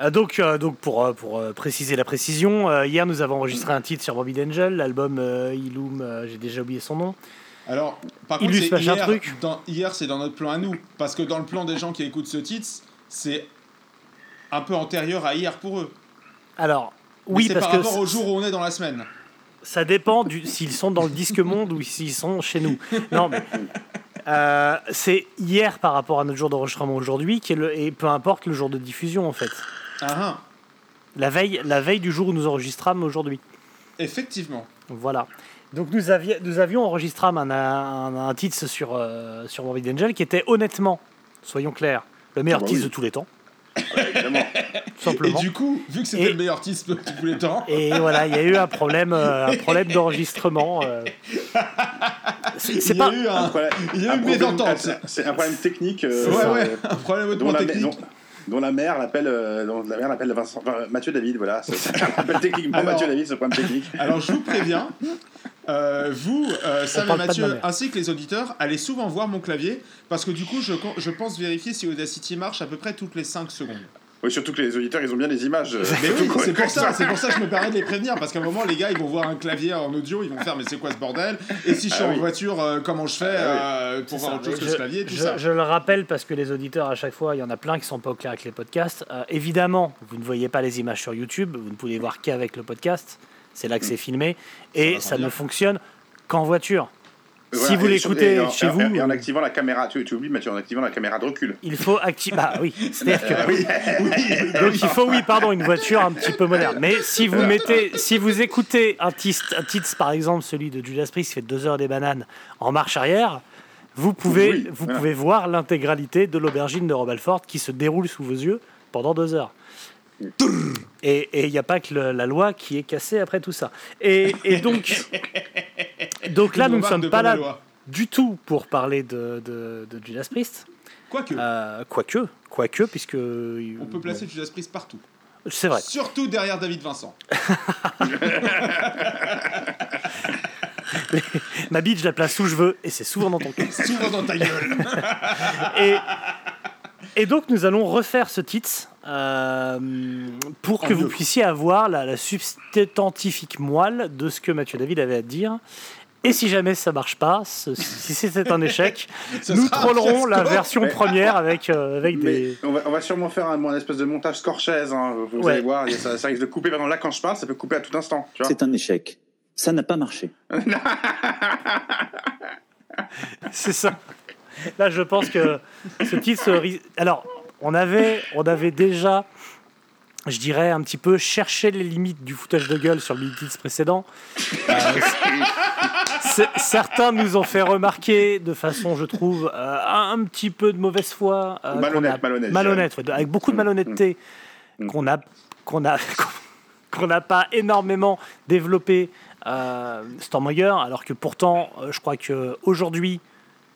Euh, donc, euh, donc pour, euh, pour euh, préciser la précision, euh, hier nous avons enregistré un titre sur Bobby Angel, l'album euh, Illum, j'ai déjà oublié son nom. Alors, par contre, c'est hier, truc. dans- hier, c'est dans notre plan à nous. Parce que dans le plan des gens qui écoutent ce titre, c'est un peu antérieur à hier pour eux. Alors, Mais oui, c'est parce par que rapport au jour où on est dans la semaine. ça dépend du- s'ils sont dans le disque monde ou s'ils sont chez nous. Non, mais euh, c'est hier par rapport à notre jour d'enregistrement aujourd'hui, qui est le, et peu importe le jour de diffusion en fait. Ah, ah, La veille, la veille du jour où nous enregistrâmes aujourd'hui. effectivement. Voilà. Donc nous, avions nous avions enregistré un, un, un titre sur, euh, sur Morbid Angel qui était honnêtement, soyons clairs, le meilleur Ah bah titre oui. de tous les temps, Évidemment. tout Et simplement. du coup, vu que c'était Et- le meilleur titre de tous les temps, Et voilà, il y a eu un problème, euh, un problème d'enregistrement. euh. C'est il y a eu Un un, problème- il y a un eu une problème- mésentente. c'est- un problème technique. euh, Ouais, ouais, euh, un problème hautement la, technique. dont, dont la mère l'appelle euh, dont la mère l'appelle Vincent- enfin, Mathieu David voilà. C'est c'est un problème techniquement Alors- Mathieu David ce problème technique. Alors je vous préviens, euh, vous, euh, Sam et Mathieu, ainsi que les auditeurs, allez souvent voir mon clavier, parce que du coup, je, je pense vérifier si Audacity marche à peu près toutes les 5 secondes. Oui surtout que les auditeurs ils ont bien les images euh, Mais oui, surtout c'est pour ça, c'est pour ça que je me permets de les prévenir, parce qu'à un moment, les gars, ils vont voir un clavier en audio, ils vont faire, mais c'est quoi ce bordel? Et si je suis Ah en oui. voiture, euh, comment je fais Ah euh, pour voir ça. autre chose que je, ce clavier, tout je- ça? je le rappelle parce que les auditeurs, à chaque fois, il y en a plein qui sont pas au clair avec les podcasts. Euh, évidemment, vous ne voyez pas les images sur YouTube, vous ne pouvez voir qu'avec le podcast. C'est là que c'est filmé. Et ça, ne fonctionne qu'en voiture. Voilà, si vous l'écoutez chez en- vous, et en activant la caméra tu, tu oublies Mathieu en activant la caméra de recul il faut activer. Bah oui, c'est-à-dire que. Euh, oui. Donc il faut, oui, pardon, une voiture un petit peu moderne. Mais si vous mettez, si vous écoutez un titre, un titre, par exemple celui de Judas Priest qui fait deux heures des bananes en marche arrière, vous pouvez, Oui, vous voilà. pouvez voir l'intégralité de l'aubergine de Rob Alford qui se déroule sous vos yeux pendant deux heures. Et il n'y a pas que le- la loi qui est cassée après tout ça. Et, et donc, donc là, nous ne sommes pas là du tout pour parler de, de, de Judas Priest. Quoique, Euh, quoique, quoique, puisque... on peut placer Judas Priest partout. C'est vrai. Surtout derrière David Vincent. Ma bite, je la place où je veux, et c'est souvent dans ton cul. Souvent dans ta gueule. Et, et donc, nous allons refaire ce titre euh, pour que vous puissiez avoir la, la substantifique moelle de ce que Mathieu David avait à dire. Et si jamais ça marche pas, ce- si c'était un échec, nous trollerons la version Mais- première avec, euh, avec des. on va, on va sûrement faire un, un espèce de montage Scorsese, hein, vous Ouais. allez voir, ça, ça risque de couper. Là, quand je parle, ça peut couper à tout instant. C'est un échec. Ça n'a pas marché. C'est ça. Là, je pense que ce titre. Alors, on avait, on avait déjà, je dirais, un petit peu cherché les limites du foutage de gueule sur le titre précédent. Euh, certains nous ont fait remarquer, de façon, je trouve, euh, un, petit peu de mauvaise foi. euh, Malhonnête, a- malhonnête, malhonnête, ouais, avec beaucoup de malhonnêteté Mm. qu'on a, qu'on a, qu'on n'a pas énormément développé euh, alors que pourtant, je crois que aujourd'hui,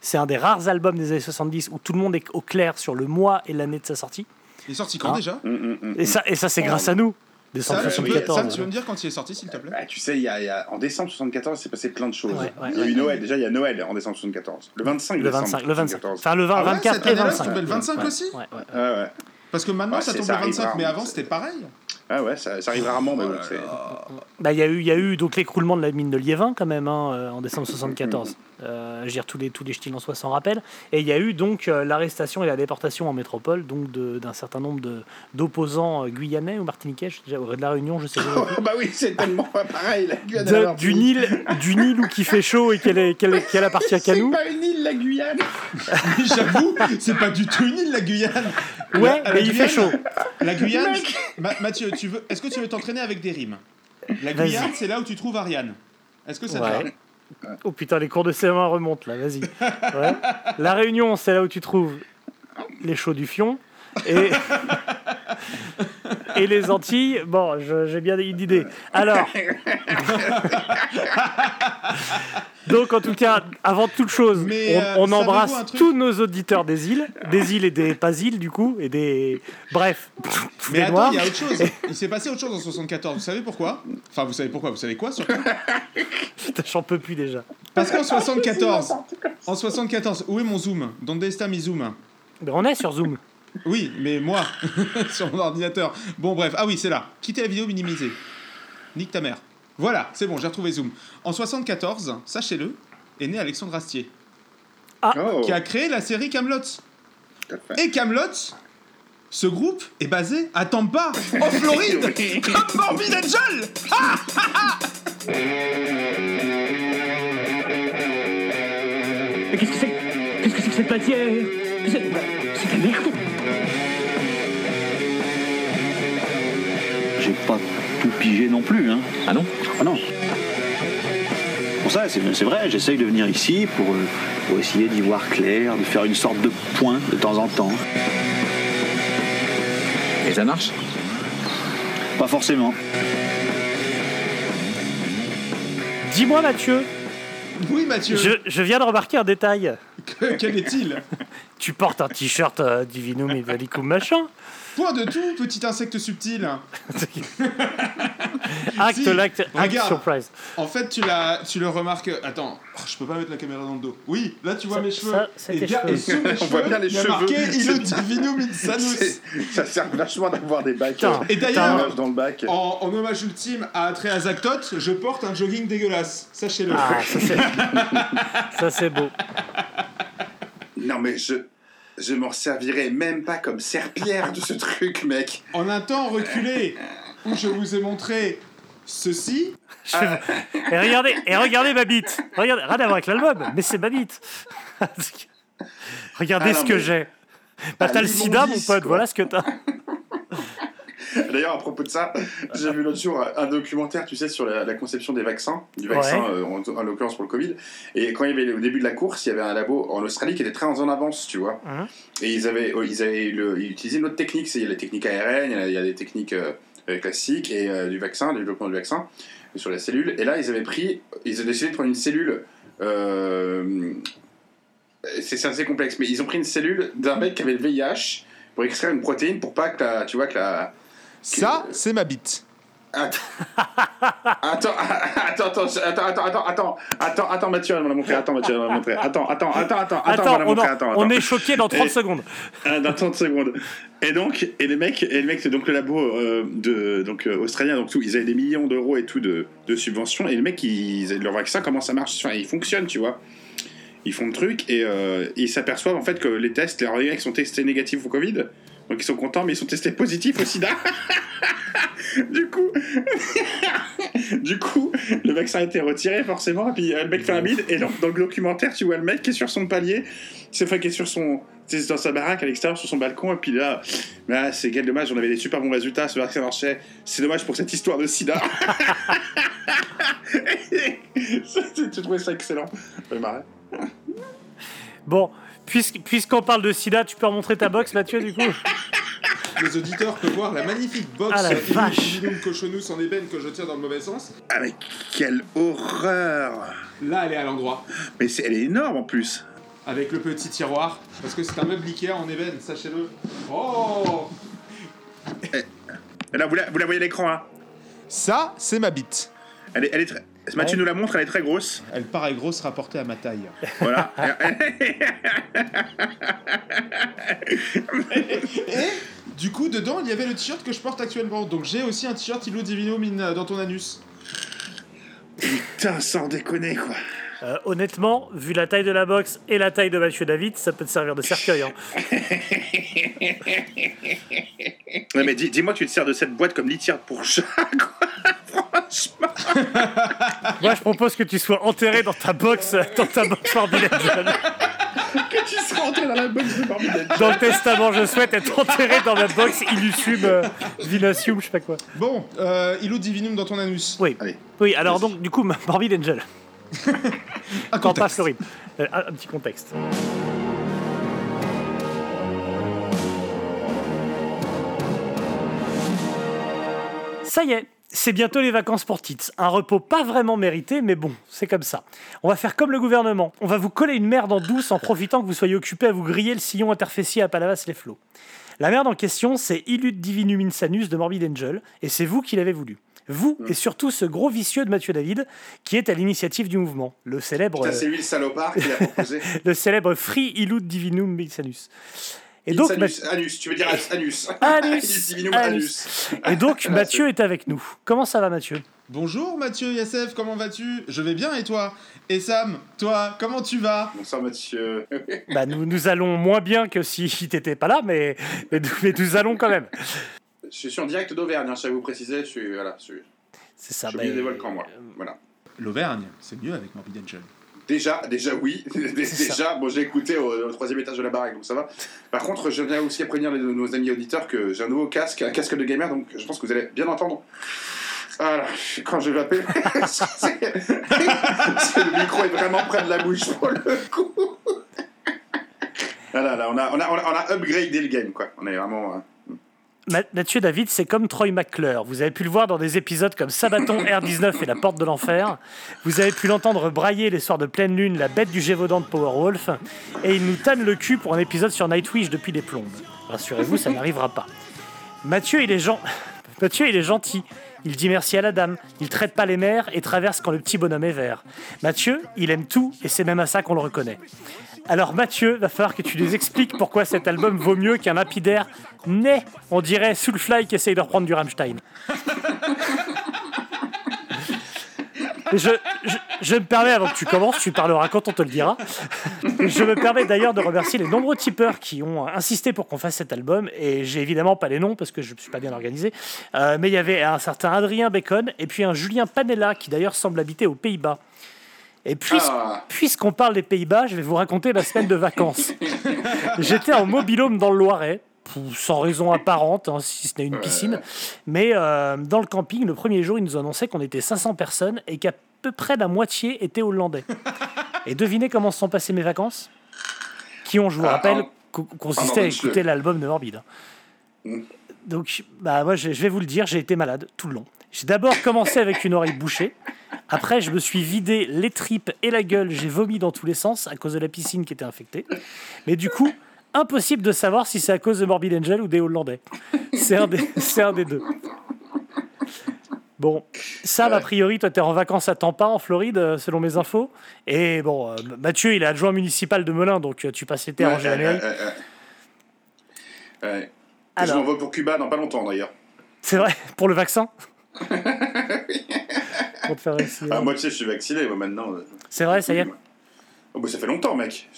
c'est un des rares albums des années 70 où tout le monde est au clair sur le mois et l'année de sa sortie. Il est sorti quand Hein déjà Hum, hum, hum. Et ça, et ça c'est grâce à nous, Sam, décembre tu peux- 74. Sam, tu veux me dire quand il est sorti, s'il te plaît Bah, tu sais, il y a, il y a- en décembre 74, il s'est passé plein de choses. Ouais, ouais, il y a ouais. eu Noël, déjà il y a Noël en décembre 74. Le 25 Le décembre 25, le 25. 74. Enfin, le 20, Ah ouais, 24 cette et année-là, 25. tu tombais le 25 Ouais, aussi ouais, ouais. Ah ouais. Parce que maintenant, Ouais, ça tombe ça le arrive 25, mais rarement, avant, c'était pareil. Ah ouais, ça, ça arrive rarement, mais Oh bon, c'est. Bah, il y a eu, il y a eu donc l'écroulement de la mine de Liévin quand même hein, euh, en décembre 74. Euh, je veux dire tous les tous les ch'tis en soi s'en rappellent. Et il y a eu donc euh, l'arrestation et la déportation en métropole donc de- d'un certain nombre de d'opposants euh, guyanais ou martiniquais, je- de la Réunion, je sais pas. bah oui, c'est tellement pas pareil, la Guyane. De- du Nil, du Nil où qui fait chaud et qu'elle est qu'elle qu'elle appartient qu'à C'est nous. pas une île, la Guyane J'avoue, c'est pas du tout une île, la Guyane. Ouais, La- la mais il fait Guyane- chaud. La Guyane, Ma- Mathieu, tu veux, est-ce que tu veux t'entraîner avec des rimes? La. Guyane, c'est là où tu trouves Ariane. Est-ce que ça te va. Oh putain, les cours de CM1 remontent là, vas-y. Ouais. La Réunion, c'est là où tu trouves les chauds du fion. Et, et les Antilles, bon, je- j'ai bien une idée. Alors. Donc, en tout cas, avant toute chose, Mais, on, euh, on embrasse truc tous nos auditeurs des îles, des îles et des pas îles, du coup, et des. Bref, tous Mais les attends, il y a autre chose. Il s'est passé autre chose en 74. Vous savez pourquoi? Enfin, vous savez pourquoi Vous savez quoi surtout? Putain, J'en peux plus déjà. Parce qu'en 74, en 74, où est mon zoom? Donde está mi zoom Mais on est sur Zoom. Oui, mais moi, sur mon ordinateur. Bon, bref. Ah oui, c'est là. Quitter la vidéo minimisée. Nique ta mère. Voilà, c'est bon, j'ai retrouvé Zoom. En 74, sachez-le, est né Alexandre Astier, Oh, qui a créé la série Camelot. tout à fait. Et Camelot, ce groupe est basé à Tampa, en Floride, comme Morbid Angel. Mais qu'est-ce que c'est Qu'est-ce que c'est que cette matière? C'est c'est de la merde J'ai pas tout pigé non plus, hein. Ah non Ah non. Pour ça, c'est vrai, j'essaye de venir ici pour, euh, pour essayer d'y voir clair, de faire une sorte de point de temps en temps. Et ça marche? Pas forcément. Dis-moi, Mathieu, Oui, Mathieu. je, je viens de remarquer un détail. Que- quel est-il? Tu portes un t-shirt euh, Divinum Italicum machin. Point de tout, petit insecte subtil. Acte, Si, l'acte, acte regarde. surprise. En fait, tu, tu le remarques. Attends, oh, je peux pas mettre la caméra dans le dos. Oui, là tu vois Ça- mes cheveux. ça, c'est et, tes ga- cheveux. et sous mes cheveux, voit bien les il cheveux. marqué Divinum Insanus. C'est- Ça sert vachement d'avoir des bacs euh, Et d'ailleurs, images dans le bac. en, en hommage ultime à Atreus Actot, je porte un jogging dégueulasse. Sachez-le. Ah, ça c'est, ça c'est beau. Non mais je je m'en servirais même pas comme serpillère de ce truc, mec. En un temps reculé où je vous ai montré ceci, Et regardez, et regardez ma bite. Regardez, rien à voir avec l'album, mais c'est ma bite. regardez Ah, ce que mais- j'ai. Bah, Ah, t'as le sida, mon pote. quoi. Voilà ce que t'as. D'ailleurs, à propos de ça, j'ai vu l'autre jour un documentaire, tu sais, sur la, la conception des vaccins, du vaccin, Ouais. euh, en, en l'occurrence pour le Covid. Et quand il y avait au début de la course, il y avait un labo en Australie qui était très en avance, tu vois. Mhm. Et ils avaient, oh, ils avaient le- ils utilisaient une autre technique, c'est il y a la technique ARN, il y a, il y a des techniques euh, euh, classiques et euh, du vaccin, du développement du vaccin euh, sur la cellule. Et là, ils avaient pris, ils ont décidé de prendre une cellule. c'est c'est assez complexe, mais ils ont pris une cellule d'un mec qui avait le VIH pour extraire une protéine pour pas que la, tu vois que la ça c'est ma bite. Attends, attends, attends, attends, attends, attends, attends, attends, Mathieu va me la montrer, attends, Mathieu va montrer, attends, attends, attends, attends, attends, va attends, On est choqué dans 30 secondes. Ah, dans 30 secondes. Et donc, et les mecs, et les mecs, c'est donc le labo euh, de, donc, euh, australien, donc tout, ils avaient des millions d'euros et tout de, subventions, et les mecs, ils, leur vaccin, comment ça marche, ils fonctionnent, tu vois. Ils font le truc, et euh, ils s'aperçoivent en fait que les tests, les gens sont testés négatifs au Covid, donc ils sont contents, mais ils sont testés positifs au sida. du coup, du coup, le vaccin a été retiré forcément, et puis euh, le mec fait un bide, et donc dans le documentaire, tu vois le mec qui est sur son palier, c'est enfin qui est sur son, c'est dans sa baraque à l'extérieur, sur son balcon, et puis là, là c'est quel dommage, on avait des super bons résultats, ce vaccin marchait, c'est dommage pour cette histoire de sida. tu trouvais ça excellent. Bon, puisqu'on parle de sida, tu peux remontrer ta box, Mathieu, du coup Les auditeurs peuvent voir la magnifique box Ah, la vache. Cochonus en ébène que je tiens dans le mauvais sens. Ah mais quelle horreur Là, elle est à l'endroit. Mais c'est, elle est énorme en plus Avec le petit tiroir. Parce que c'est un meuble Ikea en ébène, sachez-le. Oh Là, vous la, vous la voyez à l'écran, hein? Ça, c'est ma bite. elle est, elle est très... Mathieu nous la montre, elle est très grosse. Elle paraît grosse rapportée à ma taille. Voilà. Du coup, dedans, il y avait le t-shirt que je porte actuellement. Donc j'ai aussi un t-shirt Illo Divinum in- dans ton anus. Putain, sans déconner, quoi. Euh, Honnêtement, vu la taille de la box et la taille de Mathieu David, ça peut te servir de cercueil. hein. Ouais, mais dis- dis-moi, tu te sers de cette boîte comme litière pour chat, quoi. Franchement. Moi, je propose que tu sois enterré dans ta box, dans ta box Angel. Que tu seras entré dans la box de Angel. Dans le testament, je souhaite être enterré dans ma box Illusium euh, Vinatium, je sais pas quoi. Bon, euh, Divinum dans ton anus. Oui. Allez. Oui, alors donc, du coup, Morbid Angel. Un Quand pas contexte. Floride. Euh, un, un petit contexte. Ça y est, c'est bientôt les vacances pour Tits. Un repos pas vraiment mérité, mais bon, c'est comme ça. On va faire comme le gouvernement. On va vous coller une merde en douce en profitant que vous soyez occupé à vous griller le sillon interfessier à Palavas-les-Flots. La merde en question, c'est Illud Divinum Insanus de Morbid Angel, et c'est vous qui l'avez voulu. Vous, et surtout ce gros vicieux de Mathieu David, qui est à l'initiative du mouvement, le célèbre, Putain, c'est lui le salopard qui l'a proposé. le célèbre Free Illud Divinum Insanus. Et donc, anus, anus, tu veux dire anus. Anus, anus. anus. Et donc, Ah, Mathieu est avec nous. Comment ça va, Mathieu? Bonjour Mathieu Yassef, comment vas-tu? Je vais bien et toi? Et Sam, toi, comment tu vas? Bonsoir Mathieu. bah, nous, nous allons moins bien que si t'étais pas là, mais, mais, nous- mais nous allons quand même. Je suis en direct d'Auvergne, hein, je à vous préciser, je suis, voilà, je suis, C'est ça. je suis bah, milieu des volcans, moi. Voilà. L'Auvergne, c'est mieux avec Morbid Angel. Déjà, déjà oui, déjà, bon j'ai écouté au, au troisième étage de la baraque, donc ça va. Par contre, je viens aussi à prévenir les- nos amis auditeurs que j'ai un nouveau casque, un casque de gamer, donc je pense que vous allez bien entendre. Voilà, quand je vais appeler, c'est c'est- le micro est vraiment près de la bouche pour le coup. Voilà, là, on a, on a, on a, on a upgradé le game, quoi. On est vraiment. euh, Mathieu David, c'est comme Troy McClure. Vous avez pu le voir dans des épisodes comme Sabaton, R19 et La Porte de l'Enfer. Vous avez pu l'entendre brailler les soirs de pleine lune la bête du Gévaudan de Powerwolf. Et il nous tanne le cul pour un épisode sur Nightwish depuis les plombes. Rassurez-vous, ça n'arrivera pas. Mathieu, il est, Mathieu, il est gentil. Il dit merci à la dame. Il traite pas les mères et traverse quand le petit bonhomme est vert. Mathieu, il aime tout et c'est même à ça qu'on le reconnaît. Alors Mathieu, va falloir que tu nous expliques pourquoi cet album vaut mieux qu'un lapidaire né, on dirait Soulfly qui essaye de reprendre du Rammstein. Je, me permets, avant que tu commences, tu parleras quand on te le dira. Je me permets d'ailleurs de remercier les nombreux tipeurs qui ont insisté pour qu'on fasse cet album. Et j'ai évidemment pas les noms parce que je ne suis pas bien organisé. Euh, mais il y avait un certain Adrien Bacon et puis un Julien Panella qui d'ailleurs semble habiter aux Pays-Bas. Et puis, Ah. puisqu'on parle des Pays-Bas, je vais vous raconter ma semaine de vacances. J'étais en mobilhome dans le Loiret, sans raison apparente, hein, si ce n'est une piscine. Mais euh, dans le camping, le premier jour, ils nous annonçaient qu'on était 500 personnes et qu'à peu près la moitié étaient hollandais. Et devinez comment se sont passées mes vacances? Qui ont, je vous Ah, rappelle, co- consisté à écouter l'album de Morbide. Mm. Donc, bah, moi, je vais vous le dire, j'ai été malade tout le long. J'ai d'abord commencé avec une oreille bouchée. Après, je me suis vidé les tripes et la gueule. J'ai vomi dans tous les sens à cause de la piscine qui était infectée. Mais du coup, impossible de savoir si c'est à cause de Morbid Angel ou des Hollandais. C'est un des, c'est un des deux. Bon, Sam, a priori, toi, t'es en vacances à Tampa, en Floride, euh, selon mes infos. Et bon, euh, Mathieu, il est adjoint municipal de Melun, donc euh, tu passes l'été à. Ouais. Alors. Je m'envoie pour Cuba dans pas longtemps d'ailleurs. C'est vrai, pour le vaccin? Pour te faire vacciner. Ah, moi, tu sais, je suis vacciné, moi, maintenant. C'est vrai, ça y est Oh, bah, ça fait longtemps, mec.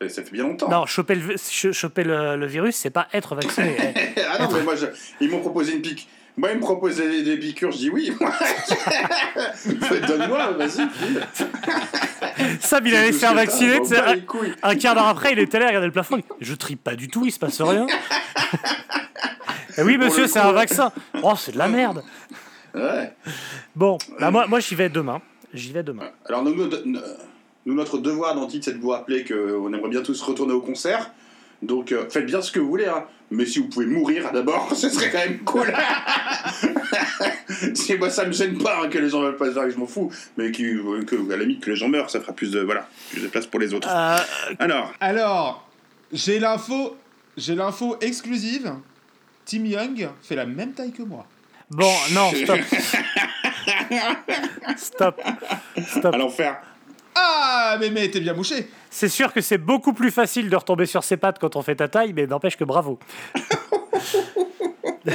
Ça, ça fait bien longtemps. Non, choper le, ch- choper le, le virus, c'est pas être vacciné. Ah non, mais moi, je- ils m'ont proposé une pique. Moi, ils me proposaient des, des piqûres, je dis oui. Donne-moi, vas-y. Sam, il allait se faire vacciner, un, un, quart d'heure après, il était là, il regardait le plafond. Je tripe pas du tout, il se passe rien. Eh oui, monsieur, c'est un vaccin. Oh, c'est de la merde. Ouais. Bon, bah, moi, moi j'y vais demain. J'y vais demain. Alors, nous, notre- nous, notre devoir d'antique, c'est de vous rappeler qu'on aimerait bien tous retourner au concert. Donc, euh, faites bien ce que vous voulez, hein. Mais si vous pouvez mourir d'abord, ce serait quand même cool. si moi, ça me gêne pas hein, que les gens veulent pas se faire, je m'en fous. Mais qui, que, à la limite, que les gens meurent, ça fera plus de, voilà, plus de place pour les autres. Euh, Alors, Alors, j'ai l'info, j'ai l'info exclusive. Tim Young fait la même taille que moi. bon, non, stop. Stop. Stop. à l'enfer. Ah, mais mais t'es bien mouché. C'est sûr que c'est beaucoup plus facile de retomber sur ses pattes quand on fait ta taille, mais n'empêche que bravo.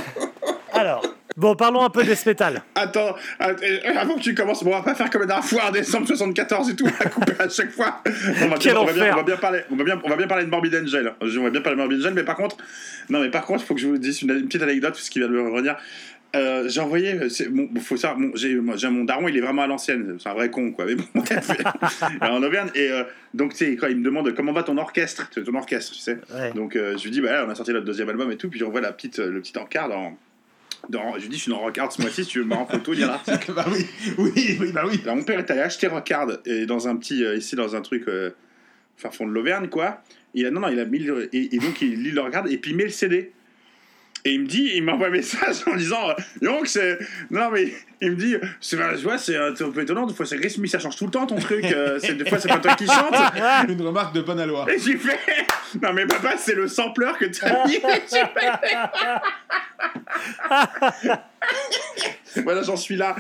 Alors, bon, parlons un peu des métal. Attends, att- euh, avant que tu commences, bon, on va pas faire comme la dernière fois en décembre 74 et tout, à couper à chaque fois. On va, Quel on va bien, enfer. on va bien parler, on va bien, on va bien parler de Morbid Angel. On va bien parler de Morbid Angel, mais par contre, non, mais par contre, il faut que je vous dise une, une petite anecdote, parce qu'il vient de me revenir. Euh, j'ai envoyé, bon, faut savoir, j'ai, mon daron, il est vraiment à l'ancienne, c'est un vrai con, quoi. Mais bon, en Auvergne, et euh, donc, tu sais, quand il me demande comment va ton orchestre, ton orchestre, tu sais. Ouais. Donc, euh, je lui dis, bah, là, on a sorti notre deuxième album et tout, puis j'envoie la petite, le petit encart dans. Dans je lui dis, je suis dans Rockard ce mois-ci, si tu veux me en photo, lire l'article. bah oui, oui, oui, bah oui. Alors, mon père est allé acheter Rockard et dans un petit euh, ici dans un truc euh, fin fond de l'Auvergne quoi. Il a non non il a mis le- et, et donc il lit le Rockard et puis il met le CD. Et il me dit, il m'envoie un message en disant, donc c'est, non mais il me dit, c'est, tu vois, c'est un peu étonnant, des fois c'est rythmique, ça change tout le temps ton truc, euh, c'est des fois c'est pas toi qui chante. Une remarque de bonne aloi. Et j'ai fait, non mais papa c'est le sampleur que t'as mis. Voilà, j'en suis là.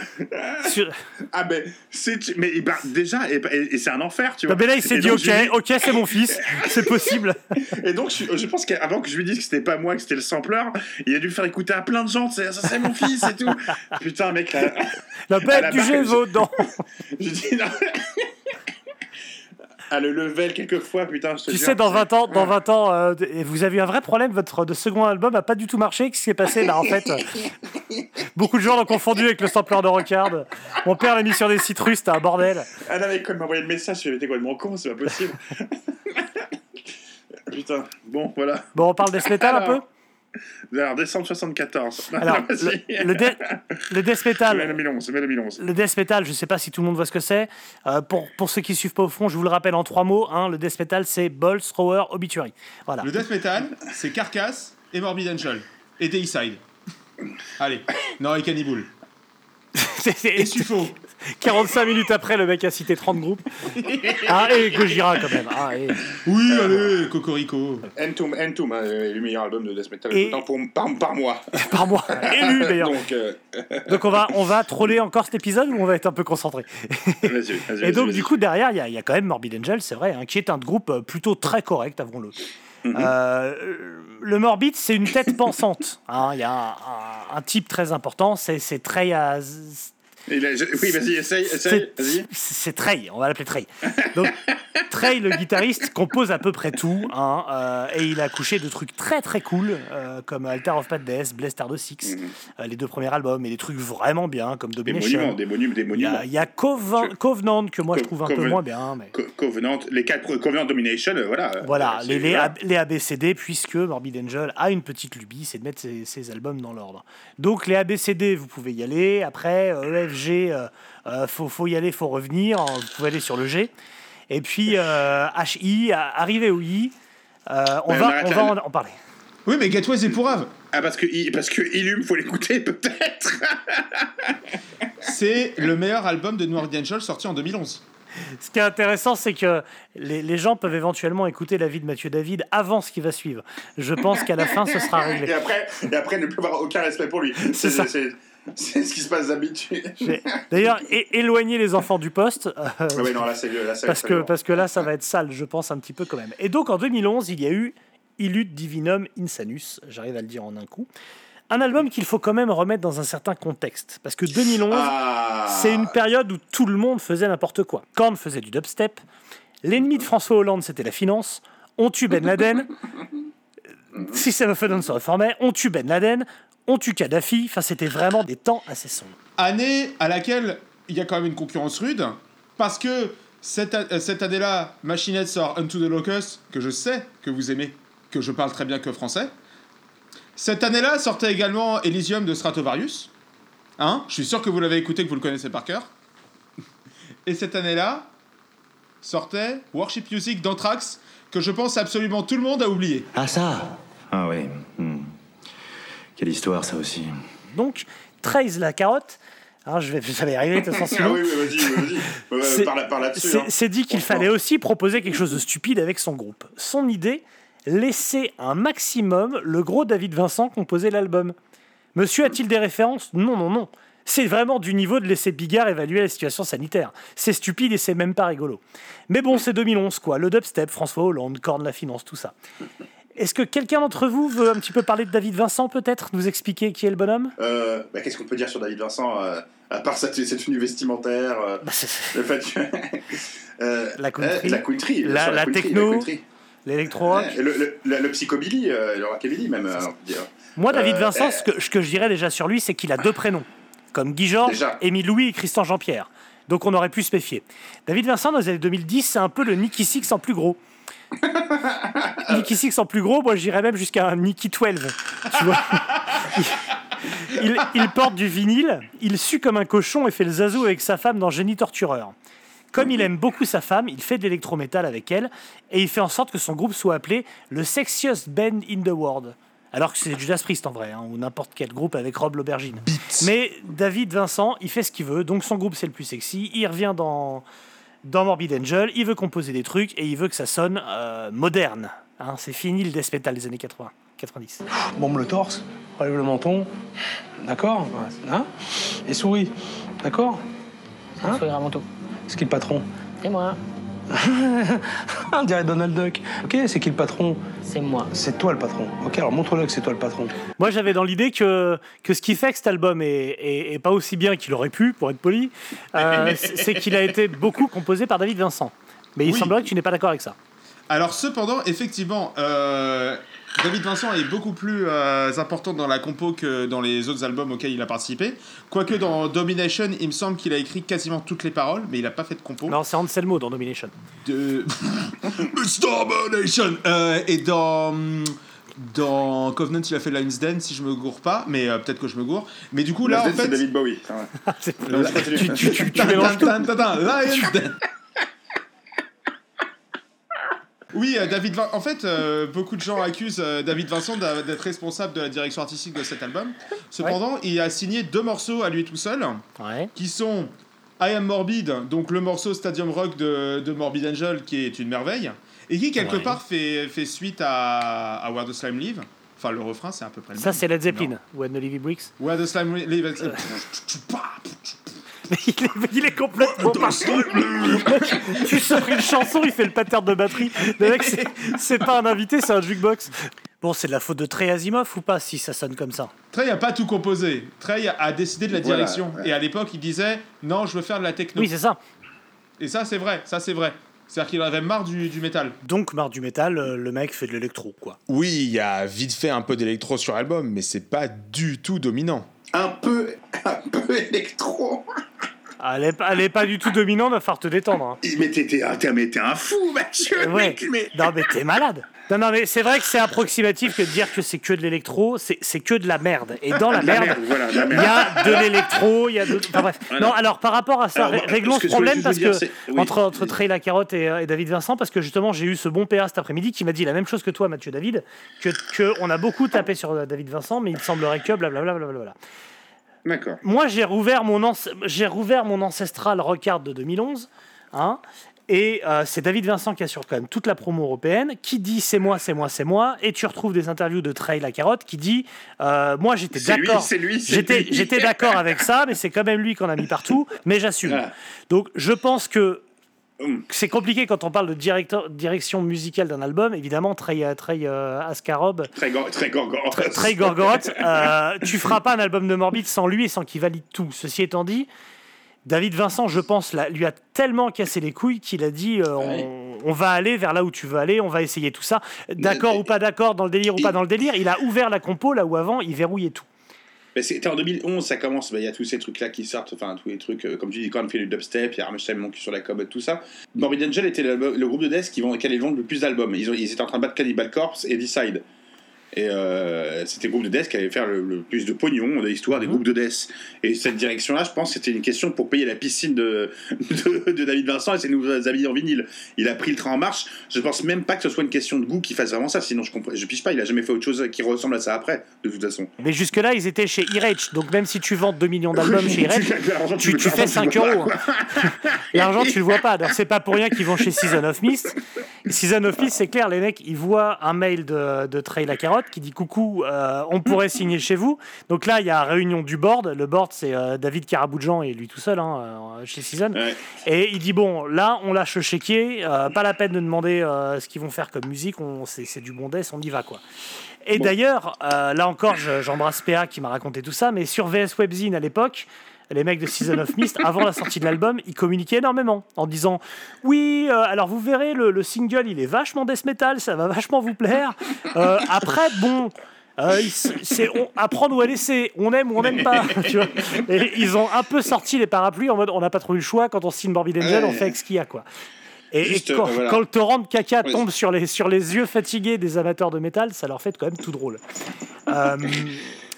Sur- Ah, mais c'est. Mais bah, déjà, et, et- et c'est un enfer, tu Non, vois. mais là, il s'est dit donc, Ok, je lui ok, c'est mon fils, c'est possible. Et donc, je, je pense qu'avant que je lui dise que c'était pas moi, que c'était le sampleur, il a dû faire écouter à plein de gens. C'est, ça, c'est mon fils et tout. Putain, mec, là, La bête du Gévo dedans. je dis non. À le level, quelquefois, putain, je te Tu jure, sais, dans c'est- 20 ans, dans 20 ans euh, et vous avez eu un vrai problème, votre de second album a pas du tout marché. Qu'est-ce qui s'est passé Bah, en fait, beaucoup de gens l'ont confondu avec le sampler de Rocard. Mon père l'a mis sur des russes, c'était un bordel. Ah non, mais quand il m'a envoyé le message, t'es complètement con, c'est pas possible. Putain, bon, voilà. Bon, on parle death metal un peu Alors, décembre 74. Non, Alors, non, le, le, death- le death C'est mai metal, 2011, c'est mai 2011. le death metal, je sais pas si tout le monde voit ce que c'est. Euh, pour, pour ceux qui suivent pas au fond, je vous le rappelle en trois mots. hein, le death metal, c'est Balls, Thrower, Obituary. Voilà. Le death metal, c'est Carcass et Morbid Angel. Et Deicide. Allez. Non, et Cannibal. C'est- c'est- Et Sufo. 45 minutes après, le mec a cité 30 groupes. Ah, et Gojira quand même. Ah, et... Oui, allez, Cocorico. Entomb, Entomb, hein, le meilleur album de death metal Et- le pour, par, par mois. Par mois. Élu d'ailleurs. Donc, euh, Donc on va, on va troller encore cet épisode ou on va être un peu concentré? Vas-y, vas-y. Et donc vas-y. du coup derrière il y, a- il y a quand même Morbid Angel, c'est vrai, hein, qui est un groupe euh, plutôt très correct, avouons-le. Euh, le Morbid c'est une tête pensante. hein, Il y a un, un- un type très important, c'est c'est Trey Je- Oui, vas-y, essaye, essaye, c'est Trey, on va l'appeler Trey. Donc Trey, le guitariste, compose à peu près tout, hein, euh, et il a couché de trucs très très cool, euh, comme Altar of Death, Blessed Star de Six, euh, les deux premiers albums, et des trucs vraiment bien, comme Domination. des monuments, des Il y monuments. a, il y a Coven- Je- Covenant que moi je trouve un peu moins bien, mais Co- Covenant, les quatre Covenant Domination, voilà. voilà, les, c'est- les, voilà. A- les ABCD, puisque Morbid Angel a une petite lubie, c'est de mettre ses, ses albums dans l'ordre. Donc les ABCD, vous pouvez y aller. Après, euh, EFG, euh, euh, faut, faut y aller, faut revenir. Vous pouvez aller sur le G. Et puis euh, HI, à- arrivé au I, euh, on va, on va en, en parler. Oui, mais Gateway et Pourrave. Ah, parce que, il- parce que Illum, faut l'écouter, peut-être. C'est le meilleur album de Morbid Angel sorti en 2011. Ce qui est intéressant, c'est que les, les gens peuvent éventuellement écouter la vie de Mathieu David avant ce qui va suivre. Je pense qu'à la fin, ce sera réglé. Et après, et après, ne plus avoir aucun respect pour lui. C'est ça. C'est ce qui se passe d'habitude. D'ailleurs, éloigner les enfants du poste, euh, Ah ouais, non, là, vieux. Parce, que, parce que là, ça va être sale, je pense, un petit peu quand même. Et donc, en 2011, il y a eu Illud Divinum Insanus, j'arrive à le dire en un coup. Un album qu'il faut quand même remettre dans un certain contexte. Parce que 2011, Ah. c'est une période où tout le monde faisait n'importe quoi. Korn faisait du dubstep, l'ennemi de François Hollande, c'était la finance, on tue Ben Laden, System of a Down se reformait, on tue Ben Laden, on tue Kadhafi, enfin c'était vraiment des temps assez sombres. Année à laquelle il y a quand même une concurrence rude, parce que cette, euh, cette année-là, Machinette sort Unto the Locust, que je sais que vous aimez, que je parle très bien que français. Cette année-là sortait également Elysium de Stratovarius. Hein je suis sûr que vous l'avez écouté, que vous le connaissez par cœur. Et cette année-là sortait Worship Music d'Anthrax, que je pense absolument tout le monde a oublié. Ah ça? Ah oui. hmm. Quelle histoire ça aussi. Donc, Trace la carotte, hein, je, vais, je vais y arriver de toute façon Ah oui, vas-y, vas-y. Par par là-dessus. Hein. c'est dit qu'il fallait aussi proposer quelque chose de stupide avec son groupe. Son idée, laisser un maximum le gros David Vincent composer l'album. Monsieur a-t-il des références? Non, non, non. C'est vraiment du niveau de laisser Bigard évaluer la situation sanitaire. C'est stupide et c'est même pas rigolo. Mais bon, c'est 2011 quoi. Le dubstep, François Hollande, Corne la finance, tout ça. Est-ce que quelqu'un d'entre vous veut un petit peu parler de David Vincent peut-être Nous expliquer qui est le bonhomme? Euh, bah, Qu'est-ce qu'on peut dire sur David Vincent euh, À part sa tenue vestimentaire, euh, Bah, le fait que. La country. la country. La- la country, techno. Ouais, le, le, le, le psychobilly, euh, le rockabilly même. Moi, David Vincent, euh, ce, que, ce que je dirais déjà sur lui, c'est qu'il a deux prénoms, comme Guy Georges. Émile Louis et Christian Jean-Pierre. Donc on aurait pu se méfier. David Vincent, dans les années 2010, c'est un peu le Nicky Six en plus gros. Nicky Six en plus gros, moi je dirais même jusqu'à un Nicky 12. Tu vois il, porte du vinyle, il sue comme un cochon et fait le zazou avec sa femme dans Génie Tortureur. Comme il aime beaucoup sa femme, il fait de l'électrométal avec elle et il fait en sorte que son groupe soit appelé le Sexiest Band in the World. Alors que c'est Judas Priest en vrai, hein, ou n'importe quel groupe avec Rob l'aubergine. Mais David Vincent, il fait ce qu'il veut, donc son groupe c'est le plus sexy. Il revient dans, dans Morbid Angel, il veut composer des trucs et il veut que ça sonne euh, moderne. Hein, c'est fini le death metal des années 80, 90. bombe le torse, relève le menton, d'accord hein, et souris. D'accord Hein Sourire avant tout. C'est qui le patron? C'est moi. On dirait Donald Duck. Ok, c'est qui le patron? C'est moi. C'est toi le patron. Ok, alors montre-le que c'est toi le patron. Moi, j'avais dans l'idée que, que ce qui fait que cet album est, est- est pas aussi bien qu'il aurait pu, pour être poli, euh, c'est c'est qu'il a été beaucoup composé par David Vincent. Mais il Oui. semblerait que tu n'es pas d'accord avec ça. Alors cependant, effectivement, euh, David Vincent est beaucoup plus euh, important dans la compo que dans les autres albums auxquels il a participé. Quoique dans Domination, il me semble qu'il a écrit quasiment toutes les paroles, mais il n'a pas fait de compo. Non, c'est Anselmo dans Domination. De... It's Domination Euh, Et dans... Dans Covenant, il a fait Lion's Den, si je me gourre pas, mais euh, peut-être que je me gourre. Mais du coup, là, en fait... c'est David Bowie. continue. tu, tu, tu, tu Tin, mélanges Lion's Den. Oui, euh, David Vin- En fait, euh, beaucoup de gens accusent euh, David Vincent d'être responsable de la direction artistique de cet album. Cependant, il a signé deux morceaux à lui tout seul, Ouais. qui sont I Am Morbid, donc le morceau Stadium Rock de, de Morbid Angel, qui est une merveille, et qui quelque Ouais. part fait, fait suite à, à Where the Slime Live. Enfin, le refrain, c'est à peu près le Ça, même. c'est Led Zeppelin. When the Levy Bricks. Where the Slime Live. il, est, il est complètement parti. tu sors une chanson, il fait le pattern de batterie. Le mec, c'est- pas un invité, c'est un jukebox. Bon, c'est de la faute de Trey Asimov ou pas si ça sonne comme ça? Trey a pas tout composé. Trey a décidé de la Voilà, direction. ouais. Et à l'époque, il disait non, je veux faire de la techno. Oui, c'est ça. Et ça, c'est vrai. Ça, c'est vrai. C'est-à-dire qu'il avait marre du, du métal. Donc, marre du métal, euh, le mec fait de l'électro, quoi. Oui, il y a vite fait un peu d'électro sur l'album, mais c'est pas du tout dominant. Un peu, un peu électro. Elle est, pas- elle est pas du tout dominante, va falloir te détendre. hein. Mais t'es t'es un, t'es- mais un fou, Mathieu. Ouais. mec, mais... Non, mais t'es malade. Non, non, mais c'est vrai que c'est approximatif que de dire que c'est que de l'électro, c'est que de la merde. Et dans la La merde, voilà, il y a de l'électro, il y a de. Enfin bref. Voilà. Non, alors par rapport à ça, Alors, réglons ce problème parce que oui. entre, entre Trey La Carotte et, et David Vincent, parce que justement, j'ai eu ce bon PA cet après-midi qui m'a dit la même chose que toi, Mathieu David, que, que on a beaucoup tapé sur euh, David Vincent, mais il semblerait que blablabla. blablabla. D'accord. Moi, j'ai rouvert mon j'ai rouvert mon ancestral Rockard de 2011, hein, et euh, c'est David Vincent qui assure quand même toute la promo européenne, qui dit c'est moi, c'est moi, c'est moi, et tu retrouves des interviews de Trey La Carotte qui dit euh, moi j'étais d'accord, j'étais d'accord avec ça, mais c'est quand même lui qu'on a mis partout, mais j'assume. Voilà. Donc je pense que. C'est compliqué quand on parle de directeur, direction musicale d'un album. Évidemment, Trey, euh, Trey euh, Askarov, Très, très gorgor. Très, très Gorgoroth, euh, tu feras pas un album de Morbid sans lui et sans qu'il valide tout. Ceci étant dit, David Vincent, je pense, là, lui a tellement cassé les couilles qu'il a dit euh, Ouais. on, on va aller vers là où tu veux aller, on va essayer tout ça. D'accord ou pas d'accord, dans le délire ou Il- pas dans le délire, il a ouvert la compo là où avant il verrouillait tout. Mais c'était en 2011, ça commence, bah, il y a tous ces trucs-là qui sortent, enfin tous les trucs, euh, comme tu dis, quand on fait du dubstep, il y a Rammstein, Monkey sur la commode, tout ça. Morbid Angel était le, groupe de death qui, vend, qui allait vendre le plus d'albums. Ils étaient en train de battre Cannibal Corpse et Decide. Et euh, c'était le groupe de death qui allait faire le, le plus de pognon de l'histoire des groupes de death. Et cette direction-là, je pense, c'était une question pour payer la piscine de, de, de David Vincent et ses nouveaux habits en vinyle. Il a pris le train en marche. Je pense même pas que ce soit une question de goût qu'il fasse vraiment ça, sinon je comprends, je piche pas. Il a jamais fait autre chose qui ressemble à ça après, de toute façon. Mais jusque-là, ils étaient chez E-Rage. Donc même si tu vends 2 millions d'albums chez E-Rage, L'argent, tu, tu fais l'argent, 5 tu le vois euros. quoi. L'argent, tu le vois pas. Donc c'est pas pour rien qu'ils vont chez Season of Mist. Season of Mist, c'est clair, les mecs, ils voient un mail de, de Trey La Carotte qui dit Coucou, euh, on pourrait signer chez vous. Donc là, il y a réunion du board. Le board, c'est euh, David Caraboudjan et lui tout seul hein, euh, chez Season. Ouais. Et il dit Bon, là, on lâche le chéquier. euh, pas la peine de demander euh, ce qu'ils vont faire comme musique. On, c'est, c'est du bon death, on y va, quoi. Et d'ailleurs, euh, là encore, je- j'embrasse PA qui m'a raconté tout ça, mais sur VS Webzine à l'époque, les mecs de Season of Mist, avant la sortie de l'album, ils communiquaient énormément en disant Oui, euh, alors vous verrez, le, le single il est vachement death metal, ça va vachement vous plaire. Euh, après, bon. euh, c'est on, à prendre ou à laisser, on aime ou on n'aime pas. tu vois. Et ils ont un peu sorti les parapluies en mode on n'a pas trop eu le choix, quand on signe Morbid Angel, on fait avec ce qu'il y a. Quoi. Et, et Juste, quand, euh, voilà. quand le torrent de caca tombe sur les, sur les yeux fatigués des amateurs de métal, ça leur fait quand même tout drôle. Euh,